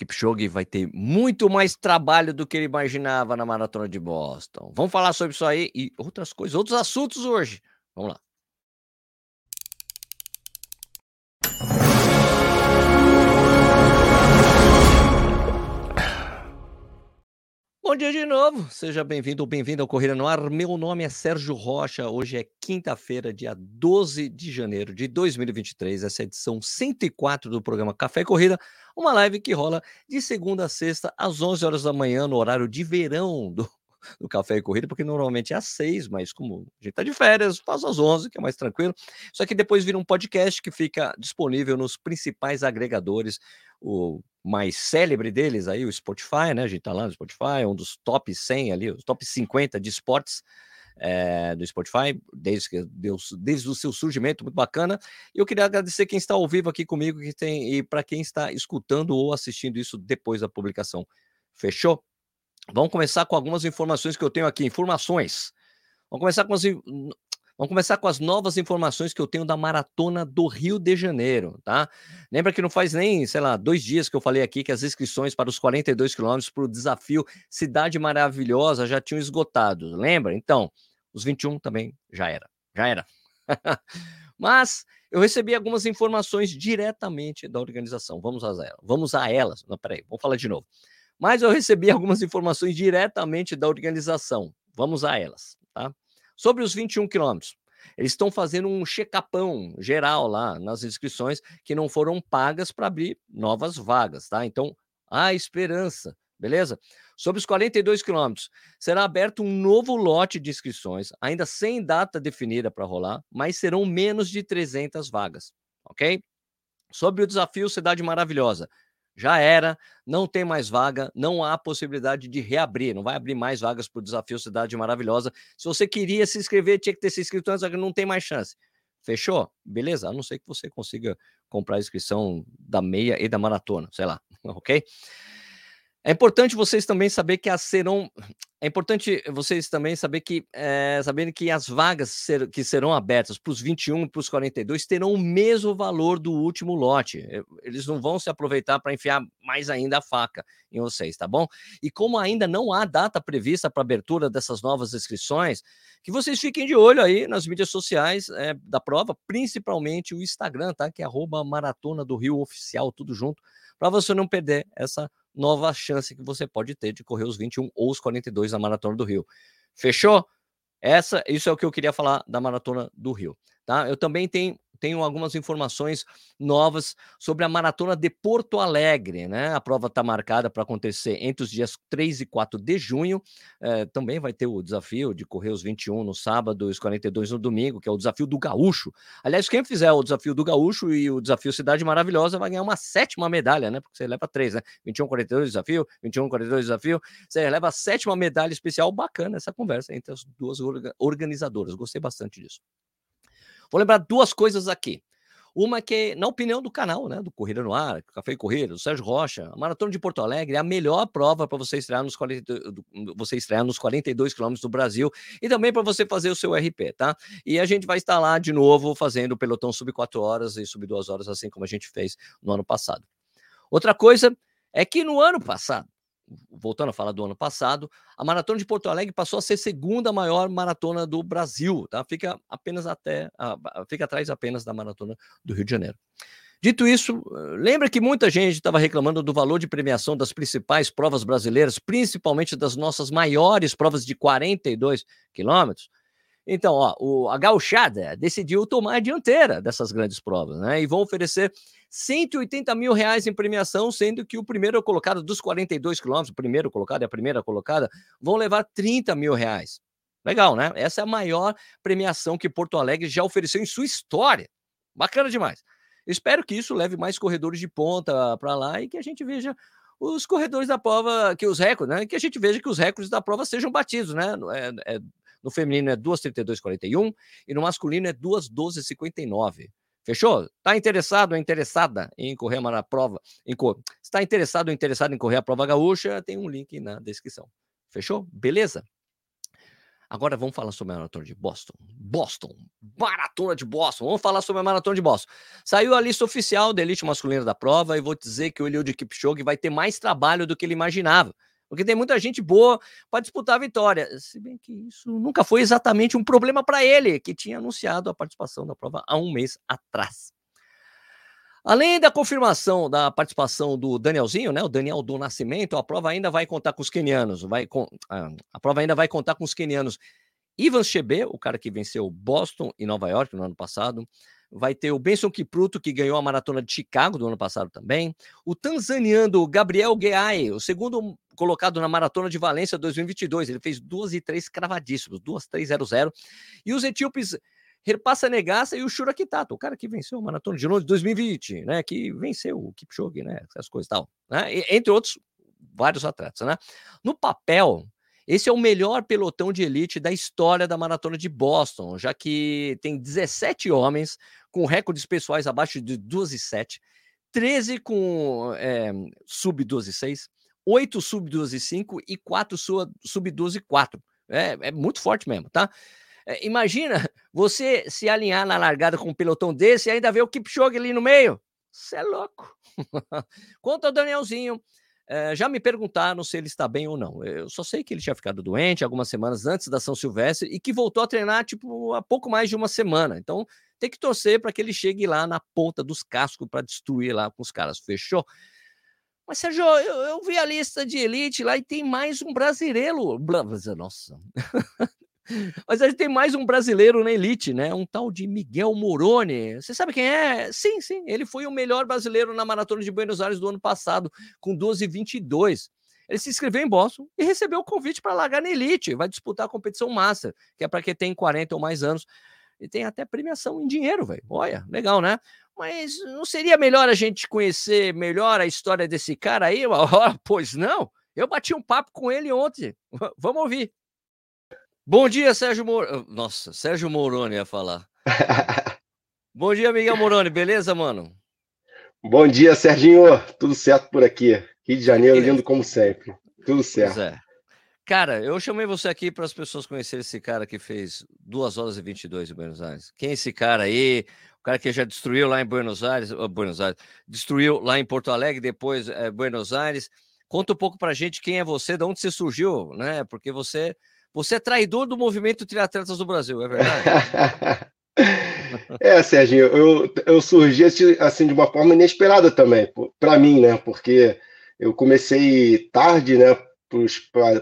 Kipchoge vai ter muito mais trabalho do que ele imaginava na maratona de Boston. Vamos falar sobre isso aí e outras coisas, outros assuntos hoje. Vamos lá. Bom dia de novo, seja bem-vindo ou bem-vinda ao Corrida no Ar. Meu nome é Sérgio Rocha. Hoje é quinta-feira, dia 12 de janeiro de 2023. Essa é a edição 104 do programa Café e Corrida, uma live que rola de segunda a sexta às 11 horas da manhã, no horário de verão do, do Café e Corrida, porque normalmente é às 6, mas como a gente tá de férias, faz às 11, que é mais tranquilo. Só que depois vira um podcast que fica disponível nos principais agregadores o mais célebre deles aí, o Spotify, né? A gente tá lá no Spotify, um dos top 100 ali, os top 50 de esportes é, do Spotify, desde, que, desde o seu surgimento, muito bacana. E eu queria agradecer quem está ao vivo aqui comigo que tem, e para quem está escutando ou assistindo isso depois da publicação. Fechou? Vamos começar com algumas informações que eu tenho aqui. Informações. Vamos começar com as, Vamos começar com as novas informações que eu tenho da maratona do Rio de Janeiro, tá? Lembra que não faz nem, sei lá, dois dias que eu falei aqui que as inscrições para os 42 quilômetros para o desafio Cidade Maravilhosa já tinham esgotado. Lembra? Então, os 21 também já era. Já era. Mas eu recebi algumas informações diretamente da organização. Vamos a elas. Vamos a elas. Não, peraí, vamos falar de novo. Mas eu recebi algumas informações diretamente da organização. Vamos a elas, tá? Sobre os 21 quilômetros, eles estão fazendo um check-upão geral lá nas inscrições que não foram pagas para abrir novas vagas, tá? Então, há esperança, beleza? Sobre os 42 quilômetros, será aberto um novo lote de inscrições, ainda sem data definida para rolar, mas serão menos de 300 vagas, ok? Sobre o desafio Cidade Maravilhosa, já era, não tem mais vaga, não há possibilidade de reabrir, não vai abrir mais vagas para o desafio Cidade Maravilhosa. Se você queria se inscrever, tinha que ter se inscrito antes, não tem mais chance. Fechou? Beleza, a não ser que você consiga comprar a inscrição da meia e da maratona, sei lá, ok? É importante vocês também saber que as serão. É importante vocês também saber que é, que as vagas ser, que serão abertas para os 21 e para os 42 terão o mesmo valor do último lote. Eles não vão se aproveitar para enfiar mais ainda a faca em vocês, tá bom? E como ainda não há data prevista para abertura dessas novas inscrições, que vocês fiquem de olho aí nas mídias sociais é, da prova, principalmente o Instagram, tá? Que é Maratona do Rio Oficial, tudo junto, para você não perder essa nova chance que você pode ter de correr os 21 ou os 42 na Maratona do Rio. Fechou? Essa, isso é o que eu queria falar da Maratona do Rio, tá? Eu também tenho tenho algumas informações novas sobre a maratona de Porto Alegre, né? A prova está marcada para acontecer entre os dias 3 e 4 de junho. É, também vai ter o desafio de correr os 21 no sábado e os 42 no domingo, que é o desafio do Gaúcho. Aliás, quem fizer o desafio do Gaúcho e o desafio Cidade Maravilhosa vai ganhar uma sétima medalha, né? Porque você leva três, né? 21, 42 desafio, 21, 42 desafio. Você leva a sétima medalha especial. Bacana essa conversa entre as duas organizadoras. Gostei bastante disso. Vou lembrar duas coisas aqui. Uma que, na opinião do canal, né, do Corrida no Ar, Café e Corrida, do Sérgio Rocha, a Maratona de Porto Alegre é a melhor prova para você nos 40, você estrear nos 42 quilômetros do Brasil e também para você fazer o seu RP, tá? E a gente vai estar lá de novo fazendo o pelotão sub 4 horas e sub 2 horas, assim como a gente fez no ano passado. Outra coisa é que no ano passado, voltando a falar do ano passado, a maratona de Porto Alegre passou a ser segunda maior maratona do Brasil, tá? Fica apenas até, fica atrás apenas da maratona do Rio de Janeiro. Dito isso, lembra que muita gente estava reclamando do valor de premiação das principais provas brasileiras, principalmente das nossas maiores provas de 42 quilômetros? Então, ó, o, a Gauchada decidiu tomar a dianteira dessas grandes provas, né? E vão oferecer 180 mil reais em premiação, sendo que o primeiro colocado dos 42 quilômetros, o primeiro colocado e a primeira colocada, vão levar 30 mil reais. Legal, né? Essa é a maior premiação que Porto Alegre já ofereceu em sua história. Bacana demais. Espero que isso leve mais corredores de ponta para lá e que a gente veja os corredores da prova, que os recordes, né? Que a gente veja que os recordes da prova sejam batidos, né? É, é no feminino é 2,32,41 e no masculino é 2,12,59. Fechou? Está interessado ou interessada em correr a prova? Em cor... Está interessado ou interessado em correr a prova gaúcha? Tem um link na descrição. Fechou? Beleza? Agora vamos falar sobre a maratona de Boston. Boston, maratona de Boston. Vamos falar sobre a maratona de Boston. Saiu a lista oficial da elite masculina da prova e vou dizer que o Eliud Kipchoge vai ter mais trabalho do que ele imaginava. Porque tem muita gente boa para disputar a vitória. Se bem que isso nunca foi exatamente um problema para ele, que tinha anunciado a participação da prova há um mês atrás. Além da confirmação da participação do Danielzinho, né, o Daniel do Nascimento, a prova ainda vai contar com os quenianos, vai com, a, a prova ainda vai contar com os quenianos Ivan Chebe, o cara que venceu Boston e Nova York no ano passado, vai ter o Benson Kipruto, que ganhou a maratona de Chicago do ano passado também, o tanzaniano Gabriel Geai, o segundo colocado na maratona de Valência 2022, ele fez duas e três cravadíssimos, duas três zero zero, e os etíopes Repassa Negassa e o Shura Kitato, o cara que venceu a Maratona de Londres 2020, né? Que venceu o Kipchoge, né? Essas coisas e tal. Né? E, entre outros, vários atletas, né? No papel, esse é o melhor pelotão de elite da história da Maratona de Boston, já que tem 17 homens com recordes pessoais abaixo de 2 e 7, 13 com é, sub 12 6, 8 sub 12 5 e 4 sub 12 4. É, é muito forte mesmo, tá? É, imagina você se alinhar na largada com um pelotão desse e ainda ver o Kipchoge ali no meio. Você é louco. Quanto ao Danielzinho, é, já me perguntaram se ele está bem ou não. Eu só sei que ele tinha ficado doente algumas semanas antes da São Silvestre e que voltou a treinar tipo há pouco mais de uma semana. Então tem que torcer para que ele chegue lá na ponta dos cascos para destruir lá com os caras. Fechou? Mas, Sérgio, eu, eu, vi a lista de elite lá e tem mais um brasileiro. Nossa. Mas a gente tem mais um brasileiro na elite, né? Um tal de Miguel Moroni. Você sabe quem é? Sim, sim. Ele foi o melhor brasileiro na maratona de Buenos Aires do ano passado, com 12,22. Ele se inscreveu em Boston e recebeu o convite para largar na elite. Vai disputar a competição Master, que é para quem tem 40 ou mais anos. E tem até premiação em dinheiro, velho. Olha, legal, né? Mas não seria melhor a gente conhecer melhor a história desse cara aí? pois não. Eu bati um papo com ele ontem. Vamos ouvir. Bom dia, Sérgio Moroni. Nossa, Sérgio Moroni ia falar. Bom dia, Miguel Moroni, beleza, mano? Bom dia, Serginho. Tudo certo por aqui. Rio de Janeiro, lindo como sempre. Tudo certo. Pois é. Cara, eu chamei você aqui para as pessoas conhecerem esse cara que fez 2 horas e 22 em Buenos Aires. Quem é esse cara aí? O cara que já destruiu lá em Buenos Aires, oh, Buenos Aires, destruiu lá em Porto Alegre, depois é, Buenos Aires. Conta um pouco para gente quem é você, de onde você surgiu, né? Porque você você é traidor do movimento triatletas do Brasil, é verdade? é, Serginho, eu, eu surgi assim de uma forma inesperada também, para mim, né? Porque eu comecei tarde, né? Para os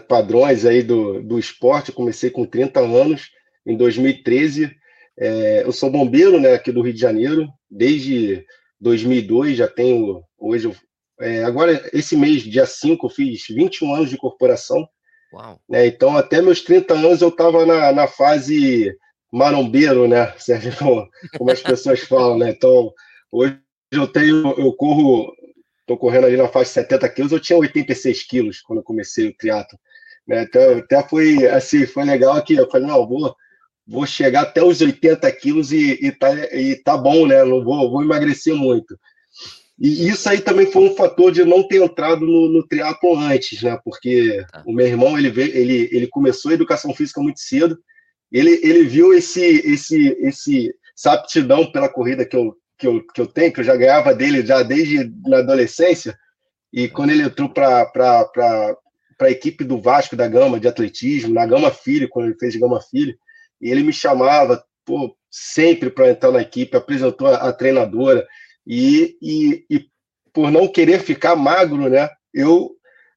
padrões aí do, do esporte, comecei com 30 anos, em 2013. É, eu sou bombeiro, né? Aqui do Rio de Janeiro, desde 2002, já tenho, hoje, é, agora esse mês, dia 5, eu fiz 21 anos de corporação. Né? Então, até meus 30 anos eu estava na, na fase marombeiro, né? Sérgio, como, como as pessoas falam, né? Então, hoje eu tenho, eu corro, estou correndo ali na faixa de 70 quilos, eu tinha 86 quilos quando eu comecei o triatlo. Né? Então, até foi assim, foi legal que eu falei, não, vou, vou chegar até os 80 quilos e, e, tá, e tá bom, né? Não vou, vou emagrecer muito. E isso aí também foi um fator de não ter entrado no, no triatlo antes, né? Porque tá. o meu irmão ele, veio, ele, ele começou a educação física muito cedo. Ele, ele viu esse, esse, esse, essa aptidão pela corrida que eu, que, eu, que eu tenho, que eu já ganhava dele já desde na adolescência. E quando ele entrou para a equipe do Vasco da Gama de atletismo, na Gama Filho, quando ele fez Gama Filho, e ele me chamava pô, sempre para entrar na equipe, apresentou a, a treinadora e, e, e por não querer ficar magro, né, eu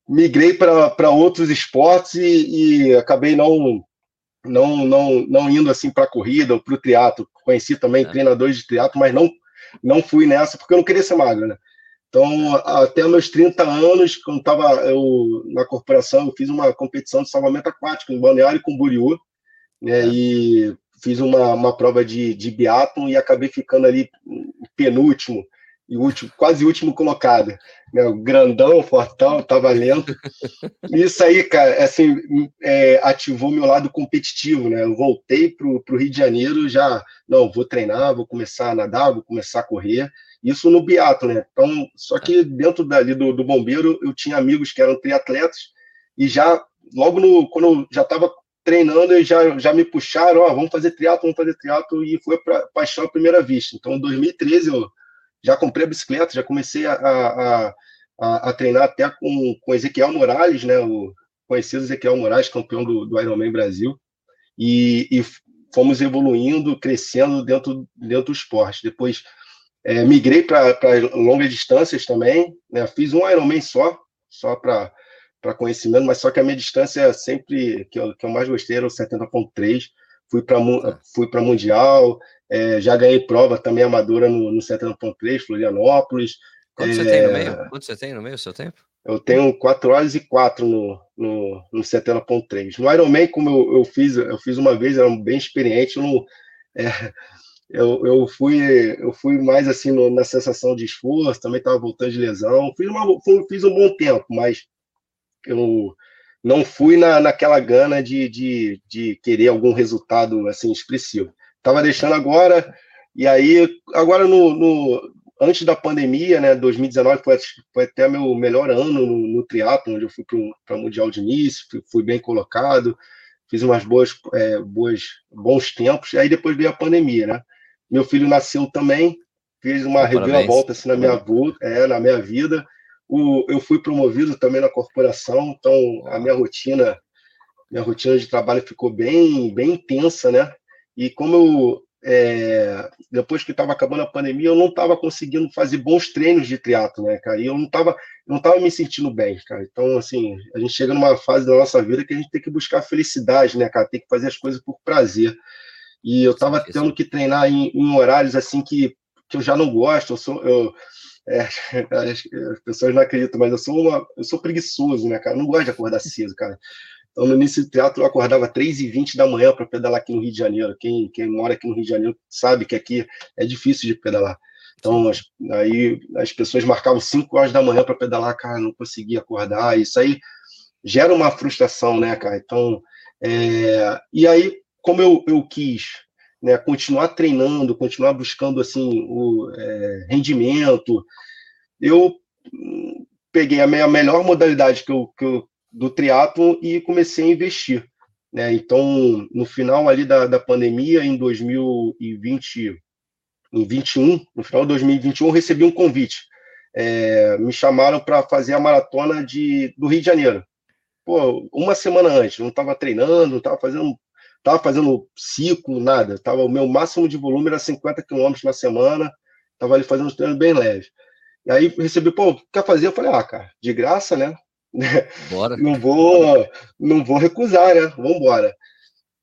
migrei para outros esportes e, e, acabei não não não não indo assim para a corrida ou para o triatlo. Conheci também é. treinadores de triatlo, mas não não fui nessa porque eu não queria ser magro, né? Então, até meus 30 anos, quando estava na corporação, eu fiz uma competição de salvamento aquático em Balneário com Buriú, né? É. E fiz uma, uma prova de, de biatlon e acabei ficando ali penúltimo e último, quase último colocado. Né? Grandão, fortão, tava lento. Isso aí, cara, assim, é, ativou meu lado competitivo, né? Eu voltei pro, pro Rio de Janeiro já, não, vou treinar, vou começar a nadar, vou começar a correr. Isso no biatlo, né? Então, só que dentro dali do, do bombeiro, eu tinha amigos que eram triatletas e já, logo no, quando eu já estava treinando e já, já me puxaram, ó, vamos fazer triatlo, vamos fazer triatlo, e foi para paixão à primeira vista. Então, em 2013, eu já comprei a bicicleta, já comecei a, a, a, a treinar até com, com Ezequiel Morales, né, o conhecido Ezequiel Morales, campeão do, do Ironman Brasil, e, e fomos evoluindo, crescendo dentro, dentro do esporte. Depois, é, migrei para longas distâncias também, né, fiz um Ironman só, só para para conhecimento, mas só que a minha distância sempre que eu, que eu mais gostei era o 70.3. Fui para tá. fui para mundial, é, já ganhei prova também amadora no, no 70.3, Florianópolis. Quanto é, você tem no meio? Quanto você tem no meio, seu tempo? Eu tenho 4 horas e 4 no, no, no 70.3. No Ironman, como eu, eu fiz, eu fiz uma vez, era bem experiente, eu, não, é, eu, eu, fui, eu fui mais assim no, na sensação de esforço, também estava voltando de lesão. Fiz, uma, fiz um bom tempo, mas eu não fui na, naquela gana de, de, de querer algum resultado assim expressivo. Estava deixando agora, e aí, agora no, no, antes da pandemia, né, 2019 foi, foi até meu melhor ano no, no triatlo, onde eu fui para o Mundial de início, fui, fui, bem colocado, fiz umas boas, é, boas, bons tempos, e aí depois veio a pandemia, né? Meu filho nasceu também, fiz uma reviravolta assim, na minha, é, na minha vida, o, eu fui promovido também na corporação, então a minha rotina, minha rotina de trabalho ficou bem, bem intensa, né? E como eu, é, depois que estava acabando a pandemia, eu não estava conseguindo fazer bons treinos de triatlo, né, cara? E eu não estava não tava me sentindo bem, cara. Então, assim, a gente chega numa fase da nossa vida que a gente tem que buscar felicidade, né, cara? Tem que fazer as coisas por prazer. E eu estava tendo que treinar em, em, horários assim que, que eu já não gosto. Eu sou, eu, é, as, pessoas não acreditam, mas eu sou uma, eu sou preguiçoso, né, cara? Eu não gosto de acordar cedo, cara. Então, no início do teatro, eu acordava 3h20 da manhã para pedalar aqui no Rio de Janeiro. Quem, quem mora aqui no Rio de Janeiro sabe que aqui é difícil de pedalar. Então, as, aí as pessoas marcavam 5 horas da manhã para pedalar, cara, não conseguia acordar. Isso aí gera uma frustração, né, cara? Então, é, e aí, como eu, eu quis né, continuar treinando, continuar buscando assim o é, rendimento. Eu hum, peguei a minha melhor modalidade que eu, que eu, do triatlo e comecei a investir. Né? Então, no final ali da, da pandemia, em 2020, em 21, no final de 2021, eu recebi um convite. É, me chamaram para fazer a maratona de, do Rio de Janeiro. Pô, uma semana antes, não estava treinando, não estava fazendo Tava fazendo ciclo, nada. Tava, o meu máximo de volume era 50 quilômetros na semana. Tava ali fazendo um treino bem leve. E aí recebi, pô, quer fazer? Eu falei, ah, cara, de graça, né? Bora. não vou, não vou recusar, né? Vamos embora.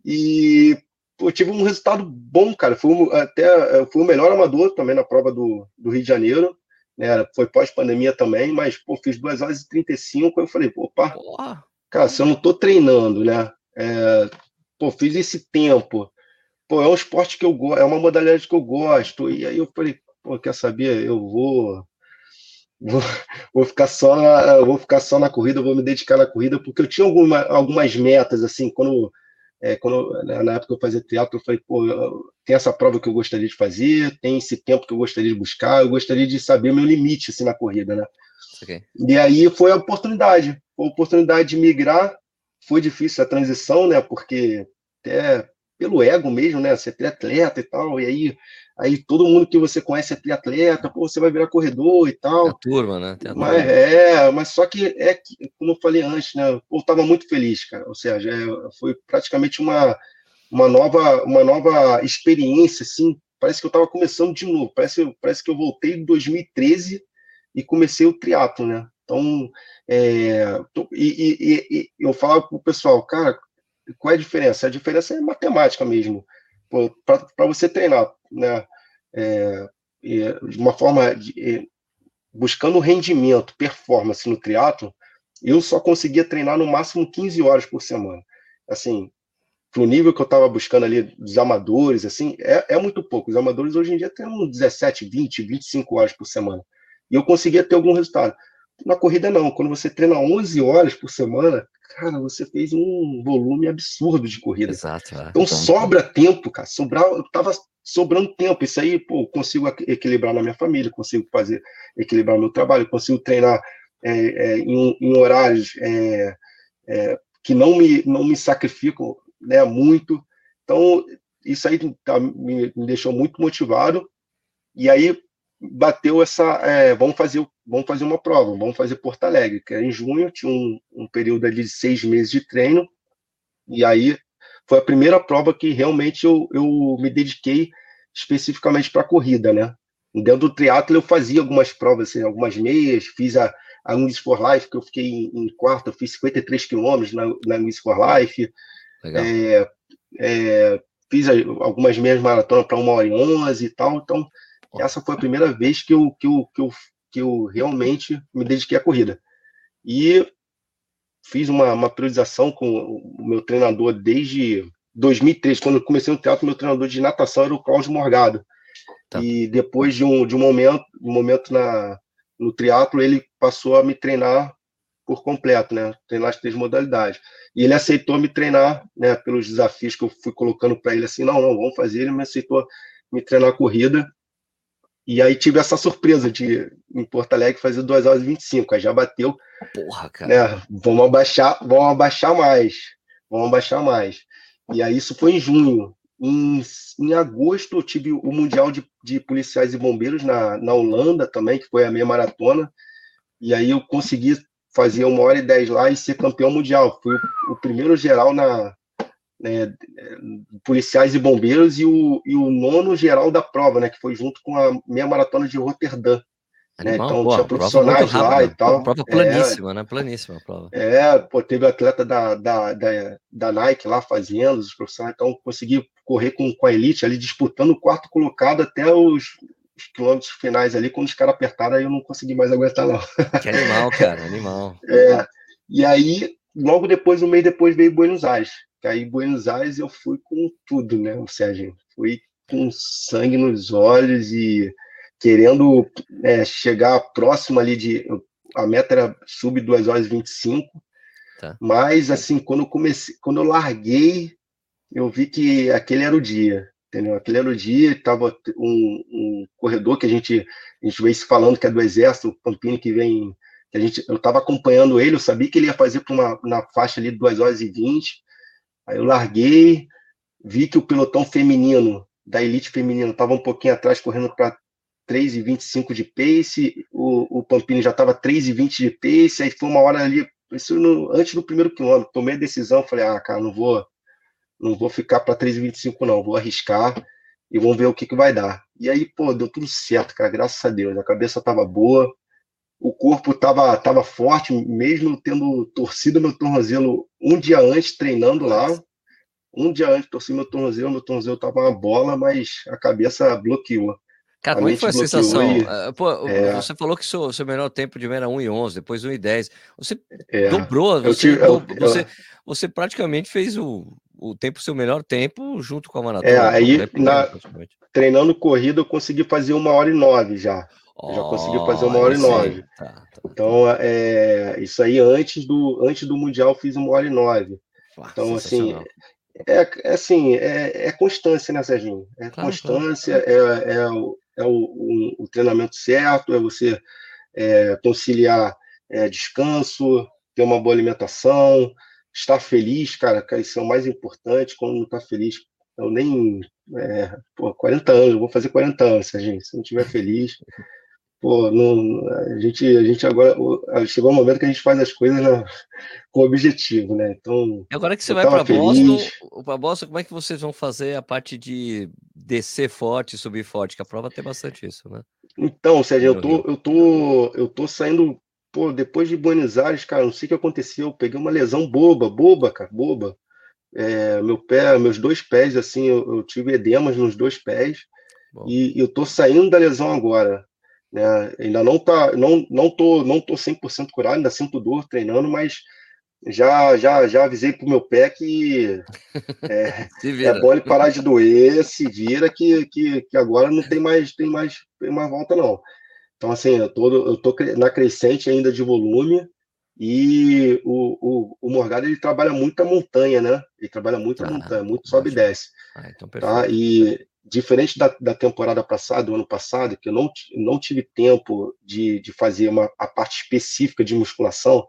E pô, tive um resultado bom, cara. Fui até fui o melhor amador também na prova do, do Rio de Janeiro. Né? Foi pós-pandemia também, mas pô, fiz 2 horas e 35. Eu falei, opa, Porra. cara, se eu não tô treinando, né? É, pô, fiz esse tempo. Pô, é um esporte que eu gosto, é uma modalidade que eu gosto. E aí eu falei, pô, quer saber? Eu vou vou, vou ficar só na, vou ficar só na corrida, vou me dedicar na corrida, porque eu tinha alguma, algumas metas assim, quando é, quando né, na época eu fazia teatro, eu falei, pô, tem essa prova que eu gostaria de fazer, tem esse tempo que eu gostaria de buscar, eu gostaria de saber o meu limite assim na corrida, né? Okay. E aí foi a oportunidade, foi a oportunidade de migrar foi difícil a transição, né? Porque até pelo ego mesmo, né? Ser triatleta e tal, e aí, aí todo mundo que você conhece é triatleta, pô, você vai virar corredor e tal. É a turma, né? A mas, é, mas só que é que, como eu falei antes, né? Eu tava muito feliz, cara. Ou seja, é, foi praticamente uma, uma, nova, uma nova experiência, assim. Parece que eu tava começando de novo. Parece, parece que eu voltei em 2013 e comecei o triatlo, né? Então, é, e, e, e, eu falava para o pessoal, cara, qual é a diferença? A diferença é matemática mesmo. Para você treinar, né? É, de uma forma de, buscando rendimento, performance no triatlo, eu só conseguia treinar no máximo 15 horas por semana. Assim, pro nível que eu estava buscando ali dos amadores, assim, é, é muito pouco. Os amadores hoje em dia têm 17, 20, 25 horas por semana. E eu conseguia ter algum resultado. Na corrida, não. Quando você treina 11 horas por semana, cara, você fez um volume absurdo de corrida. Exato. É. Então, sobra tempo, cara. Sobrar, eu tava sobrando tempo. Isso aí, pô, consigo equilibrar na minha família, consigo fazer, equilibrar meu trabalho, consigo treinar é, é, em, em, horários é, é, que não me, não me sacrificam né, muito. Então, isso aí tá, me, me, deixou muito motivado. E aí bateu essa, é, vamos fazer, vamos fazer uma prova, vamos fazer Porto Alegre, que era em junho, tinha um, um período ali de seis meses de treino. E aí foi a primeira prova que realmente eu, eu me dediquei especificamente para a corrida, né? Dentro do triatlo eu fazia algumas provas, assim, algumas meias, fiz a, a Wings for Life, que eu fiquei em, em quarto, eu fiz 53 quilômetros na, na Wings for Life. É, é, fiz algumas meias maratonas para uma hora e onze e tal, então essa foi a primeira vez que eu, que eu, que eu, que eu realmente me dediquei à corrida. E fiz uma, uma priorização com o meu treinador desde 2003, quando eu comecei no teatro, meu treinador de natação era o Cláudio Morgado. Tá. E depois de um, de um momento, um momento na, no triatlo, ele passou a me treinar por completo, né? Treinar as três modalidades. E ele aceitou me treinar, né? Pelos desafios que eu fui colocando para ele, assim, não, não, vamos fazer. Ele me aceitou me treinar a corrida. E aí tive essa surpresa de, em Porto Alegre, fazer 2 horas e 25. Aí já bateu. Porra, cara. Né? Vamos abaixar, vamos abaixar mais. Vamos abaixar mais. E aí isso foi em junho. Em, em agosto eu tive o Mundial de, de Policiais e Bombeiros na, na Holanda também, que foi a meia maratona. E aí eu consegui fazer uma hora e dez lá e ser campeão mundial. Fui o, o primeiro geral na né, policiais e bombeiros e o, e o nono geral da prova, né, que foi junto com a meia maratona de Roterdã. Né? Então boa, tinha profissionais lá e tal. Prova planíssima, é, né? Planíssima a prova. É, pô, teve atleta da, da, da, da, Nike lá fazendo, os profissionais, então consegui correr com, com a elite ali, disputando o quarto colocado até os, os quilômetros finais ali, quando os caras apertaram, aí eu não consegui mais aguentar, não. Que animal, cara, animal. É, e aí, logo depois, um mês depois, veio Buenos Aires. Que aí, Buenos Aires, eu fui com tudo, né, o Sérgio? Fui com sangue nos olhos e querendo é, chegar próximo ali de. A meta era sub 2 horas e 25. Tá. Mas, assim, quando eu comecei, quando eu larguei, eu vi que aquele era o dia. Entendeu? Aquele era o dia, estava um, um, corredor que a gente, a gente veio se falando que é do Exército, o Pampini, que vem. Que a gente, eu estava acompanhando ele, eu sabia que ele ia fazer uma na faixa ali de 2 horas e 20. Aí eu larguei, vi que o pelotão feminino, da elite feminina, estava um pouquinho atrás, correndo para 3,25 de pace, o, o Pampini já estava 3,20 de pace, aí foi uma hora ali, isso no, antes do primeiro quilômetro, tomei a decisão, falei, ah, cara, não vou, não vou ficar para 3,25 não, vou arriscar e vamos ver o que, que vai dar. E aí, pô, deu tudo certo, cara, graças a Deus, a cabeça estava boa, o corpo estava tava forte, mesmo tendo torcido meu tornozelo um dia antes, treinando lá, um dia antes torci meu tornozelo, meu tornozelo estava uma bola, mas a cabeça bloqueou. Cara, como é foi a sensação? E... Pô, é... Você falou que seu, seu melhor tempo de era 1 e 11, depois 1 e 10. Você é... dobrou, você, tive, eu, você, eu... você praticamente fez o, o tempo, seu melhor tempo, junto com a maratona. É, aí, na, treinando corrida, eu consegui fazer uma hora e nove já. Oh, já consegui fazer uma hora e nove. Tá, tá, então, é, isso aí antes do, antes do Mundial, fiz uma hora e nove. então, assim, é, é, assim, é, é constância, né, Serginho? É claro, constância, claro. é, é, o, é o, o, o treinamento certo, é você é, conciliar é, descanso, ter uma boa alimentação, estar feliz, cara, que isso é o mais importante, quando não está feliz, eu nem, é, pô, 40 anos, eu vou fazer 40 anos, Serginho, se não estiver feliz, pô, não, a gente, a gente agora chegou um momento que a gente faz as coisas né, com objetivo, né? Então. Agora que você vai para Boston, para Boston, como é que vocês vão fazer a parte de descer forte, subir forte? Que a prova tem bastante isso, né? Então, Sérgio, eu tô, eu tô, eu tô saindo, pô, depois de Buenos Aires, cara, não sei o que aconteceu, eu peguei uma lesão boba, boba, cara, boba. É, meu pé, meus dois pés, assim, eu, eu tive edemas nos dois pés. Bom. E eu tô saindo da lesão agora. Né? Ainda não tá, não, não tô, não tô 100% curado, ainda sinto dor treinando, mas já já já avisei pro meu pé que é, é bom ele parar de doer, se vira que, que, que agora não tem mais tem mais tem mais volta não. Então assim, eu tô eu tô na crescente ainda de volume e o, o, o Morgado ele trabalha muito a montanha, né? Ele trabalha muito a ah, montanha, muito sobe e desce. Ah, então tá? E diferente da, da temporada passada, do ano passado, que eu não, não tive tempo de, de fazer uma, a parte específica de musculação,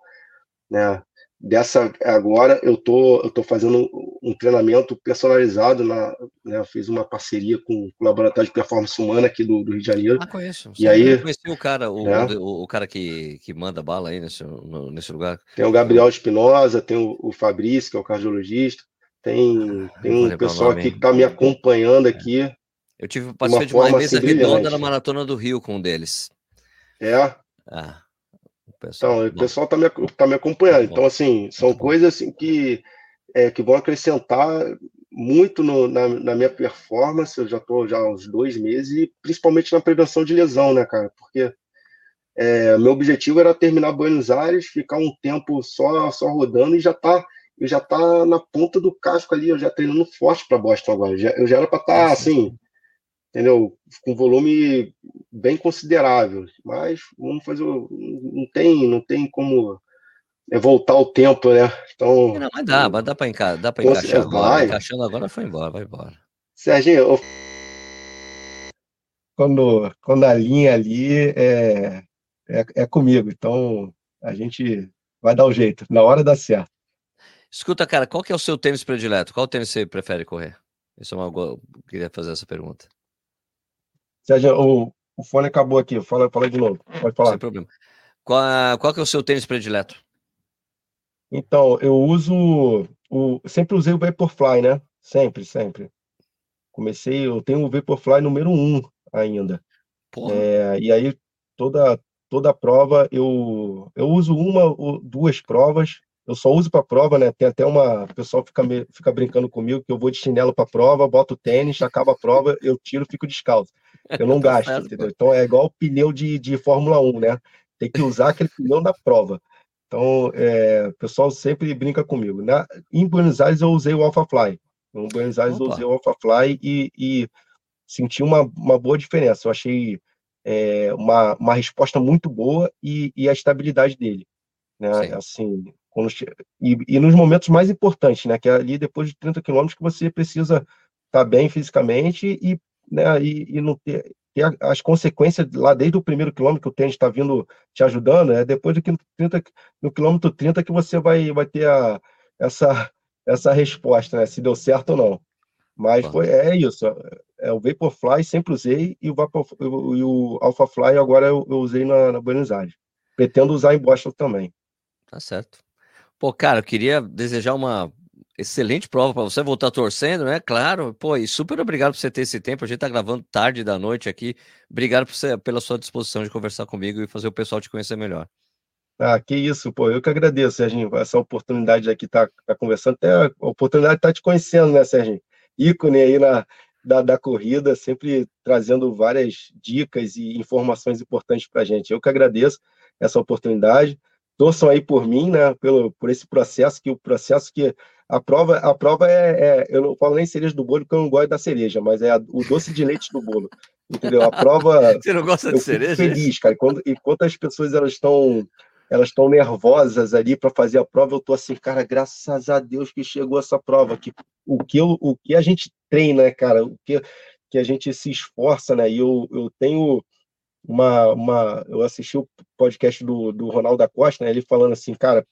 né? dessa agora eu tô eu tô fazendo um treinamento personalizado na né, eu fiz uma parceria com o laboratório de performance humana aqui do, do Rio de Janeiro ah conheço e aí conheci o cara o, né? o, o, cara que, que manda bala aí nesse, no, nesse lugar tem o Gabriel Espinosa tem o, o Fabrício que é o cardiologista tem ah, tem um pessoal aqui que está me acompanhando é. aqui eu tive participei de uma mesa assim, redonda na maratona do Rio com um deles é ah pessoal. Então, o pessoal está me, tá me acompanhando. Então, assim, são coisas assim, que, é, que vão acrescentar muito no, na, na, minha performance. Eu já estou já há uns dois meses, e principalmente na prevenção de lesão, né, cara? Porque é, meu objetivo era terminar Buenos Aires, ficar um tempo só, só rodando e já tá. Eu já tá na ponta do casco ali, eu já treinando forte para Boston agora. Já, eu já era para estar tá, assim, entendeu? Com volume bem considerável, mas vamos fazer, não tem, não tem como é voltar o tempo, né? Então, não, mas dá, mas dá para encaixar, dá para encaixar agora, encaixando agora foi embora, vai embora. Serginho, eu... quando quando a linha ali é, é, é comigo, então a gente vai dar o um jeito, na hora dá certo. Escuta, cara, qual que é o seu tênis predileto? Qual tênis você prefere correr? Isso é uma eu queria fazer essa pergunta. Sérgio, o, o fone acabou aqui. Fala, fala de novo. Pode falar. Sem problema. Qual, qual que é o seu tênis predileto? Então, eu uso o. Sempre usei o Vaporfly, né? Sempre, sempre. Comecei, eu tenho o Vaporfly número 1 ainda. É, e aí, toda, toda prova, eu, eu uso uma ou duas provas. Eu só uso para prova, né? Tem até uma. O pessoal fica, fica brincando comigo que eu vou de chinelo para prova, boto tênis, acaba a prova, eu tiro, fico descalço. Eu não tá gasto, entendeu? Então é igual o pneu de, de Fórmula 1, né? Tem que usar aquele pneu da prova. Então, é, o pessoal sempre brinca comigo. Na, em Buenos Aires eu usei o AlphaFly. Em Buenos Aires Opa. eu usei o AlphaFly e, e senti uma, uma boa diferença. Eu achei é, uma, uma resposta muito boa e, e a estabilidade dele. Né? Assim, quando, e, e, nos momentos mais importantes, né? Que é ali depois de 30 quilômetros que você precisa estar tá bem fisicamente e né, e, e não ter, ter, as consequências lá desde o primeiro quilômetro que o tênis está vindo te ajudando, é depois do 30, no quilômetro 30 que você vai, vai ter a, essa, essa resposta, né, se deu certo ou não. Mas foi, é isso, é o Vaporfly sempre usei e o, Vapor, e o AlphaFly agora eu, eu usei na, na Buenos Aires. Pretendo usar em Boston também. Tá certo. Pô, cara, eu queria desejar uma Excelente prova para você voltar torcendo, né? Claro. Pô, e super obrigado por você ter esse tempo. A gente tá gravando tarde da noite aqui. Obrigado você, pela sua disposição de conversar comigo e fazer o pessoal te conhecer melhor. Ah, que isso, pô. Eu que agradeço, Serginho, essa oportunidade de aqui tá, tá conversando. Até a oportunidade de tá te conhecendo, né, Serginho? Ícone aí na, da, da corrida, sempre trazendo várias dicas e informações importantes para a gente. Eu que agradeço essa oportunidade. Torçam aí por mim, né, pelo, por esse processo, que o processo que a prova, a prova é, é, Eu não falo nem cereja do bolo, porque eu não gosto da cereja, mas é a, o doce de leite do bolo. Entendeu? A prova. Você não gosta de cereja? feliz, cara. Quando, enquanto as pessoas elas estão elas estão nervosas ali para fazer a prova, eu tô assim, cara, graças a Deus que chegou essa prova. Que, o, que eu, o que a gente treina, né, cara, o que, que a gente se esforça, né? E eu, eu tenho uma, uma. Eu assisti o podcast do, do Ronaldo da Costa, né? Ele falando assim, cara,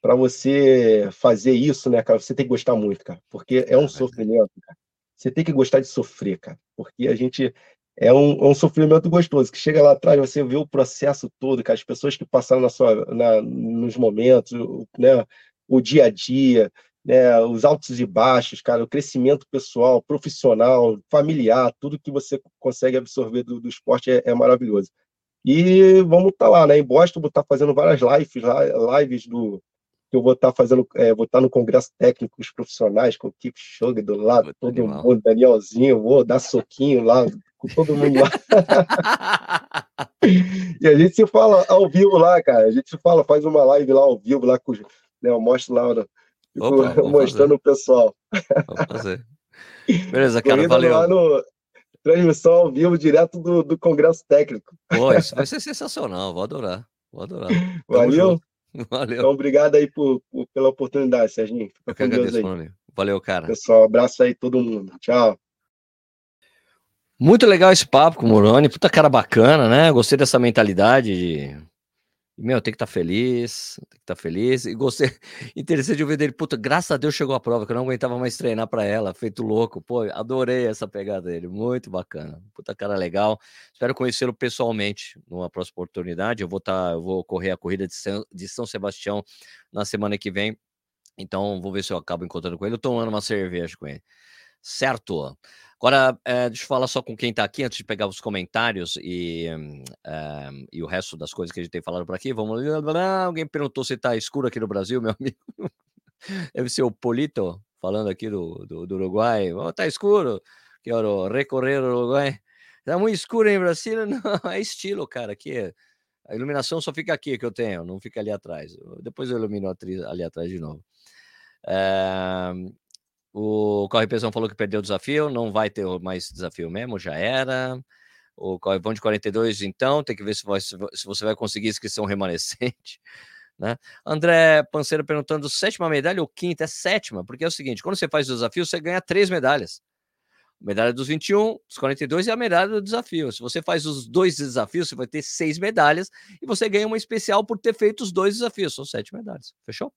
para você fazer isso, né, cara, você tem que gostar muito, cara, porque é um sofrimento, cara. Você tem que gostar de sofrer, cara, porque a gente é um, é um sofrimento gostoso, que chega lá atrás, você vê o processo todo, cara, as pessoas que passaram na sua, na, nos momentos, né, o dia a dia, né, os altos e baixos, cara, o crescimento pessoal, profissional, familiar, tudo que você consegue absorver do, do esporte é, é maravilhoso. E vamos estar tá lá, né? Em Boston, vou estar tá fazendo várias lives, lives do, que eu vou estar tá fazendo, é, vou estar tá no congresso técnico com os profissionais, com o Kip Sugar do lado, Muito todo animal. mundo, Danielzinho, vou dar soquinho lá com todo mundo lá. e a gente se fala ao vivo lá, cara. A gente se fala, faz uma live lá ao vivo, lá com, né, eu mostro lá, Opa, mostrando fazer. o pessoal. Vamos fazer. Beleza, cara, valeu. Lá no, transmissão ao vivo, direto do, do Congresso Técnico. Pô, isso vai ser sensacional, vou adorar. Vou adorar. Valeu. Valeu. Então, obrigado aí por, por pela oportunidade, Serginho. Fica Eu que agradeço, aí. Valeu, cara. Pessoal, abraço aí todo mundo. Tchau. Muito legal esse papo com o Moroni. Puta cara bacana, né? Gostei dessa mentalidade de, meu, tem que estar tá feliz, tem que estar tá feliz. E gostei, interessante de ouvir dele, puta, graças a Deus chegou a prova, que eu não aguentava mais treinar para ela, feito louco. Pô, adorei essa pegada dele, muito bacana. Puta cara legal. Espero conhecê-lo pessoalmente numa próxima oportunidade. Eu vou tá, eu vou correr a corrida de São, de São Sebastião na semana que vem. Então, vou ver se eu acabo encontrando com ele, tomando uma cerveja com ele. Certo. Agora, é, deixa eu falar só com quem está aqui, antes de pegar os comentários e, é, e o resto das coisas que a gente tem falado por aqui. Vamos Alguém perguntou se está escuro aqui no Brasil, meu amigo. Deve ser o Polito, falando aqui do, do, do Uruguai. Oh, escuro. Quero recorrer o Uruguai. Está muito escuro em Brasília? Não, é estilo, cara. Aqui a iluminação só fica aqui que eu tenho, não fica ali atrás. Depois eu ilumino ali atrás de novo. É, o Corre Pesão falou que perdeu o desafio, não vai ter mais desafio mesmo, já era. O Corre Pão de 42, então, tem que ver se, vai, se você vai conseguir inscrição remanescente. Né? André Panceiro perguntando: sétima medalha ou quinta? É sétima, porque é o seguinte: quando você faz o desafio, você ganha três medalhas. medalha dos 21, dos 42 e a medalha do desafio. Se você faz os dois desafios, você vai ter seis medalhas e você ganha uma especial por ter feito os dois desafios. São sete medalhas. Fechou?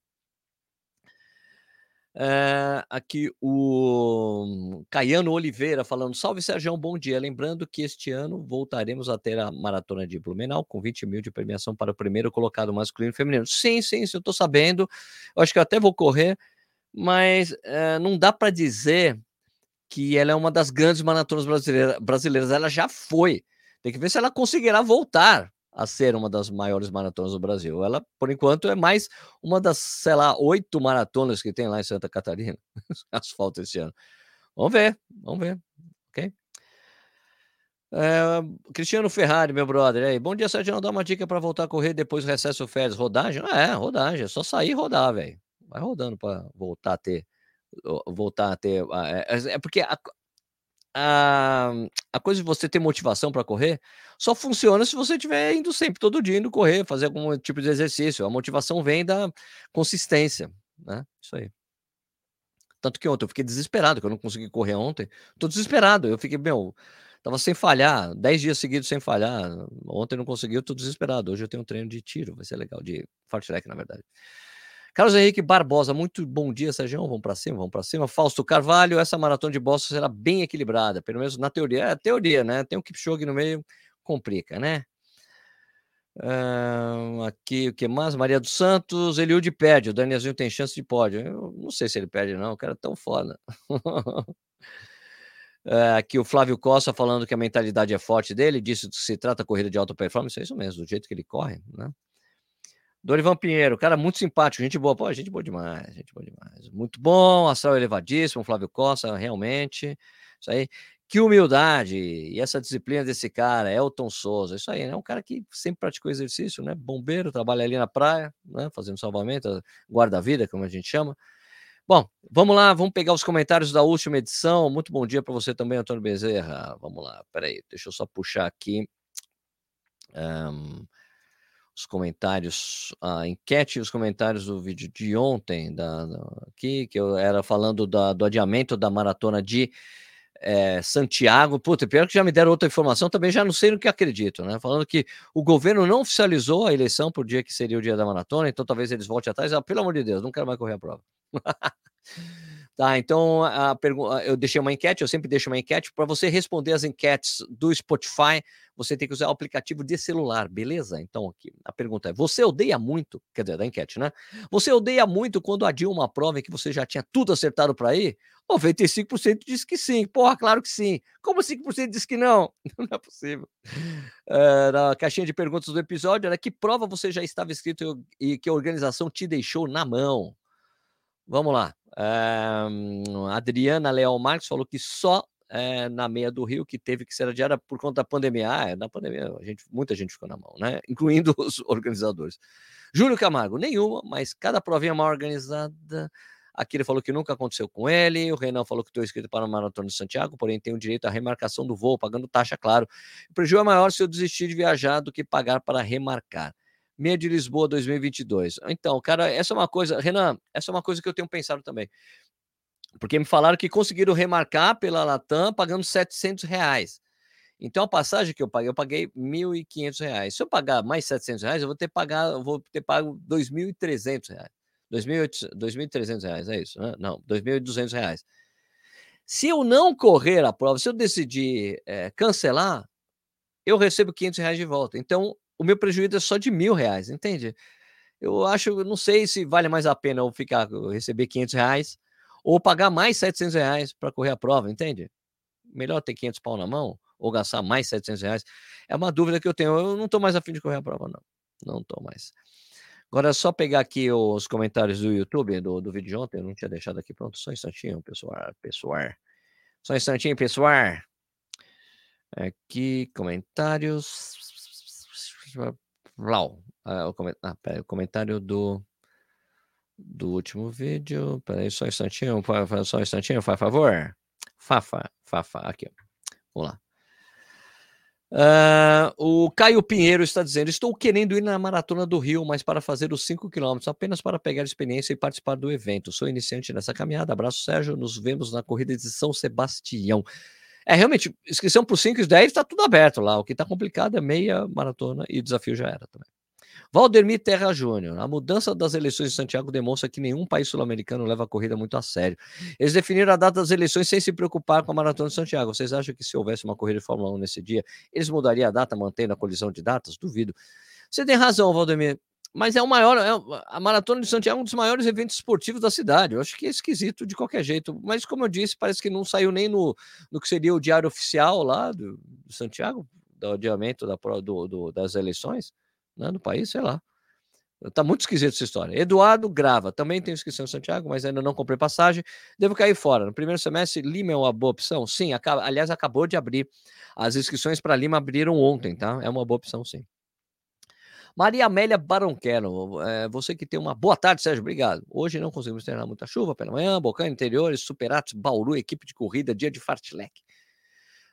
É, aqui o Caiano Oliveira falando: Salve Sérgio, bom dia. Lembrando que este ano voltaremos a ter a maratona de Blumenau com 20 mil de premiação para o primeiro colocado masculino e feminino. Sim, sim, sim, eu estou sabendo. Eu acho que eu até vou correr, mas é, não dá para dizer que ela é uma das grandes maratonas brasileira, brasileiras. Ela já foi. Tem que ver se ela conseguirá voltar a ser uma das maiores maratonas do Brasil. Ela, por enquanto, é mais uma das, sei lá, oito maratonas que tem lá em Santa Catarina. Asfalto esse ano. Vamos ver, vamos ver. Ok? É, Cristiano Ferrari, meu brother. Aí, bom dia, Sérgio. Dá uma dica para voltar a correr depois do recesso férias. Rodagem? Ah, é, rodagem. É só sair e rodar, velho. Vai rodando para voltar a ter. Voltar a ter. É, é porque a, a, a coisa de você ter motivação para correr só funciona se você estiver indo sempre, todo dia, indo correr, fazer algum tipo de exercício. A motivação vem da consistência, né? Isso aí. Tanto que ontem eu fiquei desesperado, que eu não consegui correr ontem. Tô desesperado. Eu fiquei, meu, tava sem falhar, 10 dias seguidos sem falhar. Ontem não consegui, eu tô desesperado. Hoje eu tenho um treino de tiro, vai ser legal, de fart track, na verdade. Carlos Henrique Barbosa, muito bom dia, Sérgio. Vamos para cima, vamos para cima. Fausto Carvalho, essa maratona de Boston será bem equilibrada, pelo menos na teoria. É teoria, né? Tem o um Kipchoge no meio, complica, né? Aqui, o que mais? Maria dos Santos, Eliude perde. O Danielzinho tem chance de pódio. Eu não sei se ele perde, não. O cara é tão foda. uh, aqui o Flávio Costa falando que a mentalidade é forte dele. Disse que se trata corrida de alta performance. É isso mesmo, do jeito que ele corre, né? Dorival Pinheiro, cara muito simpático, gente boa. Pô, gente boa demais, gente boa demais. Muito bom, astral elevadíssimo, Flávio Costa, realmente. Isso aí. Que humildade e essa disciplina desse cara, Elton Souza. Isso aí, né? Um cara que sempre praticou exercício, né? Bombeiro, trabalha ali na praia, né? Fazendo salvamento, guarda-vida, como a gente chama. Bom, vamos lá, vamos pegar os comentários da última edição. Muito bom dia para você também, Antônio Bezerra. Vamos lá, peraí, deixa eu só puxar aqui. Um, os comentários, a enquete e os comentários do vídeo de ontem, da, da aqui, que eu era falando da, do adiamento da maratona de é, Santiago. Puta, pior que já me deram outra informação, também já não sei no que acredito, né? Falando que o governo não oficializou a eleição por dia que seria o dia da maratona, então talvez eles voltem atrás. Ah, pelo amor de Deus, não quero mais correr a prova. Tá, então a pergunta, eu deixei uma enquete, eu sempre deixo uma enquete para você responder as enquetes do Spotify, você tem que usar o aplicativo de celular, beleza? Então aqui, a pergunta é: você odeia muito, quer dizer, da enquete, né? Você odeia muito quando adia uma prova em que você já tinha tudo acertado para ir? 95% diz que sim. Porra, claro que sim. Como 5% diz que não? Não é possível. É, na caixinha de perguntas do episódio era que prova você já estava inscrito e que a organização te deixou na mão? Vamos lá. Adriana Leal Marques falou que só é, na meia do Rio que teve que ser adiada por conta da pandemia. Ah, é, na pandemia, gente, muita gente ficou na mão, né? Incluindo os organizadores. Júlio Camargo, nenhuma, mas cada provinha mal organizada. Aqui ele falou que nunca aconteceu com ele. O Renan falou que estou inscrito para a Maratona de Santiago, porém tenho direito à remarcação do voo, pagando taxa, claro. O prejuízo é maior se eu desistir de viajar do que pagar para remarcar. Meia de Lisboa 2022. Então, cara, essa é uma coisa, Renan, essa é uma coisa que eu tenho pensado também. Porque me falaram que conseguiram remarcar pela Latam pagando 700 reais. Então a passagem que eu paguei, eu paguei R$ 1.500. Se eu pagar mais R$ 700, eu vou ter eu vou ter pago R$ 2.300. R$ 2.300, é isso, né? Não, R$ 2.200. Se eu não correr a prova, se eu decidir é, cancelar, eu recebo 500 reais de volta. Então, o meu prejuízo é só de mil reais, entende? Eu acho, não sei se vale mais a pena eu ficar, eu receber 500 reais ou pagar mais 700 reais para correr a prova, entende? Melhor ter 500 pau na mão ou gastar mais 700 reais. É uma dúvida que eu tenho. Eu não estou mais afim de correr a prova, não. Não estou mais. Agora é só pegar aqui os comentários do YouTube, do, do vídeo de ontem. Eu não tinha deixado aqui pronto. Só um instantinho, pessoal. Pessoal. Só um instantinho, pessoal. Aqui, comentários. Vlau. Ah, o, ah, pera, o comentário do, do último vídeo. Peraí, só um instantinho. Só um instantinho, faz favor. Fafa, Fafa, aqui. Vamos lá. Uh, o Caio Pinheiro está dizendo: Estou querendo ir na Maratona do Rio, mas para fazer os 5 quilômetros, apenas para pegar experiência e participar do evento. Sou iniciante nessa caminhada. Abraço, Sérgio. Nos vemos na corrida de São Sebastião. É, realmente, inscrição para os 5 e 10 está tudo aberto lá. O que está complicado é meia maratona e o desafio já era também. Valdemir Terra Júnior. A mudança das eleições de Santiago demonstra que nenhum país sul-americano leva a corrida muito a sério. Eles definiram a data das eleições sem se preocupar com a Maratona de Santiago. Vocês acham que se houvesse uma corrida de Fórmula 1 nesse dia, eles mudariam a data, mantendo a colisão de datas? Duvido. Você tem razão, Valdemir mas é o maior, é, a Maratona de Santiago é um dos maiores eventos esportivos da cidade. Eu acho que é esquisito de qualquer jeito, mas como eu disse, parece que não saiu nem no, no que seria o diário oficial lá do, do Santiago, do adiamento da, do, do, das eleições né, no país, sei lá. Tá muito esquisito essa história. Eduardo grava, também tenho inscrição em Santiago, mas ainda não comprei passagem. Devo cair fora. No primeiro semestre, Lima é uma boa opção? Sim, acaba, aliás, acabou de abrir. As inscrições para Lima abriram ontem, tá? É uma boa opção, sim. Maria Amélia Baronquero, é, você que tem uma boa tarde, Sérgio, obrigado. Hoje não conseguimos treinar muita chuva pela manhã, Bocana Interiores, Superatos, Bauru, equipe de corrida, dia de fartlek.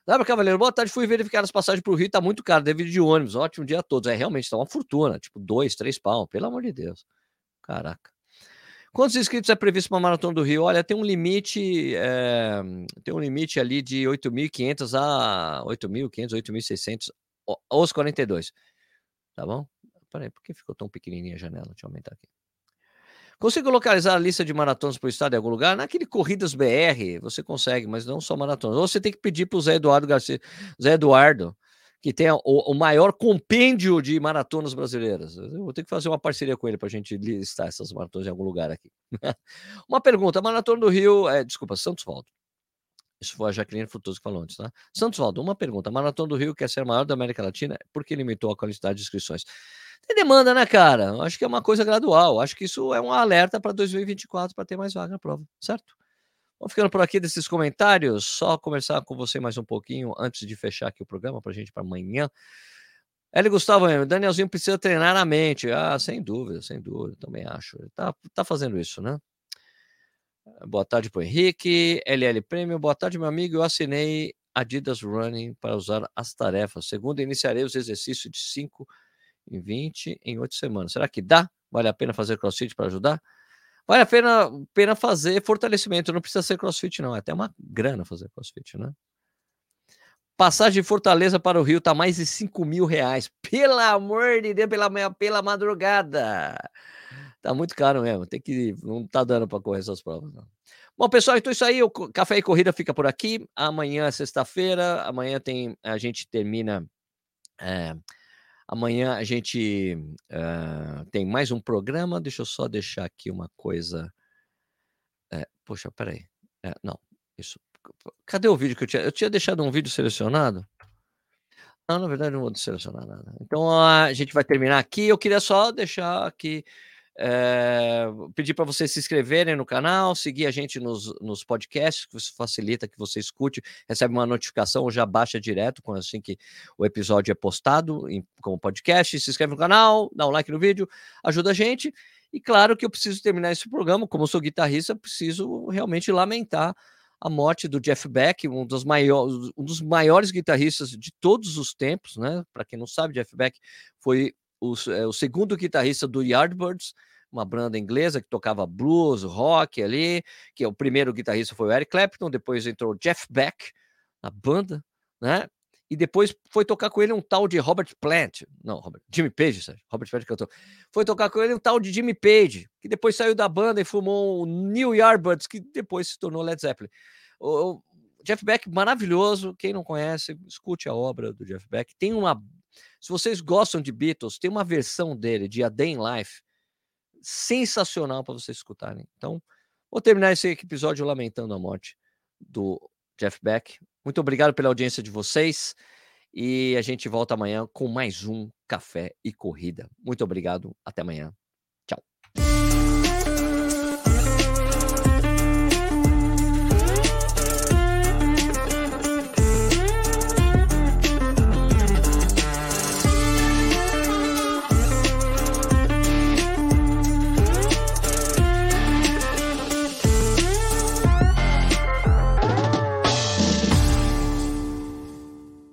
Lembra, Cavaleiro? Boa tarde, fui verificar as passagens para o Rio, tá muito caro, devido de ônibus, ótimo dia a todos. É, realmente, tá uma fortuna, tipo dois, três pau, pelo amor de Deus. Caraca. Quantos inscritos é previsto para a Maratona do Rio? Olha, tem um limite, é, tem um limite ali de 8.500 a 8.500, 8.600 aos 42, tá bom? Peraí, por que ficou tão pequenininha a janela? Deixa eu aumentar aqui. Consigo localizar a lista de maratonas por estado em algum lugar? Naquele Corridas BR, você consegue, mas não só maratonas. Ou você tem que pedir para o Zé Eduardo Garcia, Zé Eduardo, que tem o, o, maior compêndio de maratonas brasileiras. Eu vou ter que fazer uma parceria com ele para a gente listar essas maratonas em algum lugar aqui. uma pergunta: Maratona do Rio, é, desculpa, Santos Valdo. Isso foi a Jaqueline Frutoso que falou antes, tá? Santos Valdo, uma pergunta: Maratona do Rio quer ser a maior da América Latina? Por que limitou a quantidade de inscrições? Tem demanda, né, cara? Acho que é uma coisa gradual. Acho que isso é um alerta para 2024 para ter mais vaga na prova, certo? Vamos ficando por aqui desses comentários. Só conversar com você mais um pouquinho antes de fechar aqui o programa para gente para amanhã. L. Gustavo, Danielzinho precisa treinar a mente. Ah, sem dúvida, sem dúvida, também acho. Tá, tá fazendo isso, né? Boa tarde para Henrique. LL Prêmio, boa tarde, meu amigo. Eu assinei Adidas Running para usar as tarefas. Segundo, iniciarei os exercícios de 5 em 20 em 8 semanas. Será que dá? Vale a pena fazer crossfit para ajudar? Vale a pena, pena fazer fortalecimento, não precisa ser crossfit, não. É até uma grana fazer crossfit, né? Passagem de Fortaleza para o Rio tá mais de 5 mil reais. Pelo amor de Deus, pela, pela madrugada. Tá muito caro mesmo. Tem que. Não tá dando para correr essas provas, não. Bom, pessoal, então é isso aí. O Café e Corrida fica por aqui. Amanhã é sexta-feira. Amanhã tem. A gente termina. É, Amanhã a gente uh, tem mais um programa. Deixa eu só deixar aqui uma coisa. É, poxa, peraí. É, não, isso. Cadê o vídeo que eu tinha? Eu tinha deixado um vídeo selecionado. Não, na verdade, não vou selecionar nada. Então a gente vai terminar aqui. Eu queria só deixar aqui é, pedir para vocês se inscreverem no canal, seguir a gente nos, nos podcasts, que isso facilita que você escute, recebe uma notificação ou já baixa direto assim que o episódio é postado em, como podcast. Se inscreve no canal, dá um like no vídeo, ajuda a gente. E claro que eu preciso terminar esse programa, como sou guitarrista, preciso realmente lamentar a morte do Jeff Beck, um dos, maiores, um dos maiores guitarristas de todos os tempos, né? Para quem não sabe, Jeff Beck foi o, é, o segundo guitarrista do Yardbirds, uma banda inglesa que tocava blues, rock ali, que o primeiro guitarrista foi o Eric Clapton, depois entrou Jeff Beck na banda, né? e depois foi tocar com ele um tal de Robert Plant. Não, Robert, Jimmy Page, sabe? Robert Plant cantou. Foi tocar com ele um tal de Jimmy Page, que depois saiu da banda e fumou o New Yardbirds, que depois se tornou Led Zeppelin. O Jeff Beck, maravilhoso. Quem não conhece, escute a obra do Jeff Beck. Tem uma. Se vocês gostam de Beatles, tem uma versão dele, de A Day in Life, sensacional para vocês escutarem. Então, vou terminar esse episódio lamentando a morte do Jeff Beck. Muito obrigado pela audiência de vocês e a gente volta amanhã com mais um Café e Corrida. Muito obrigado, até amanhã.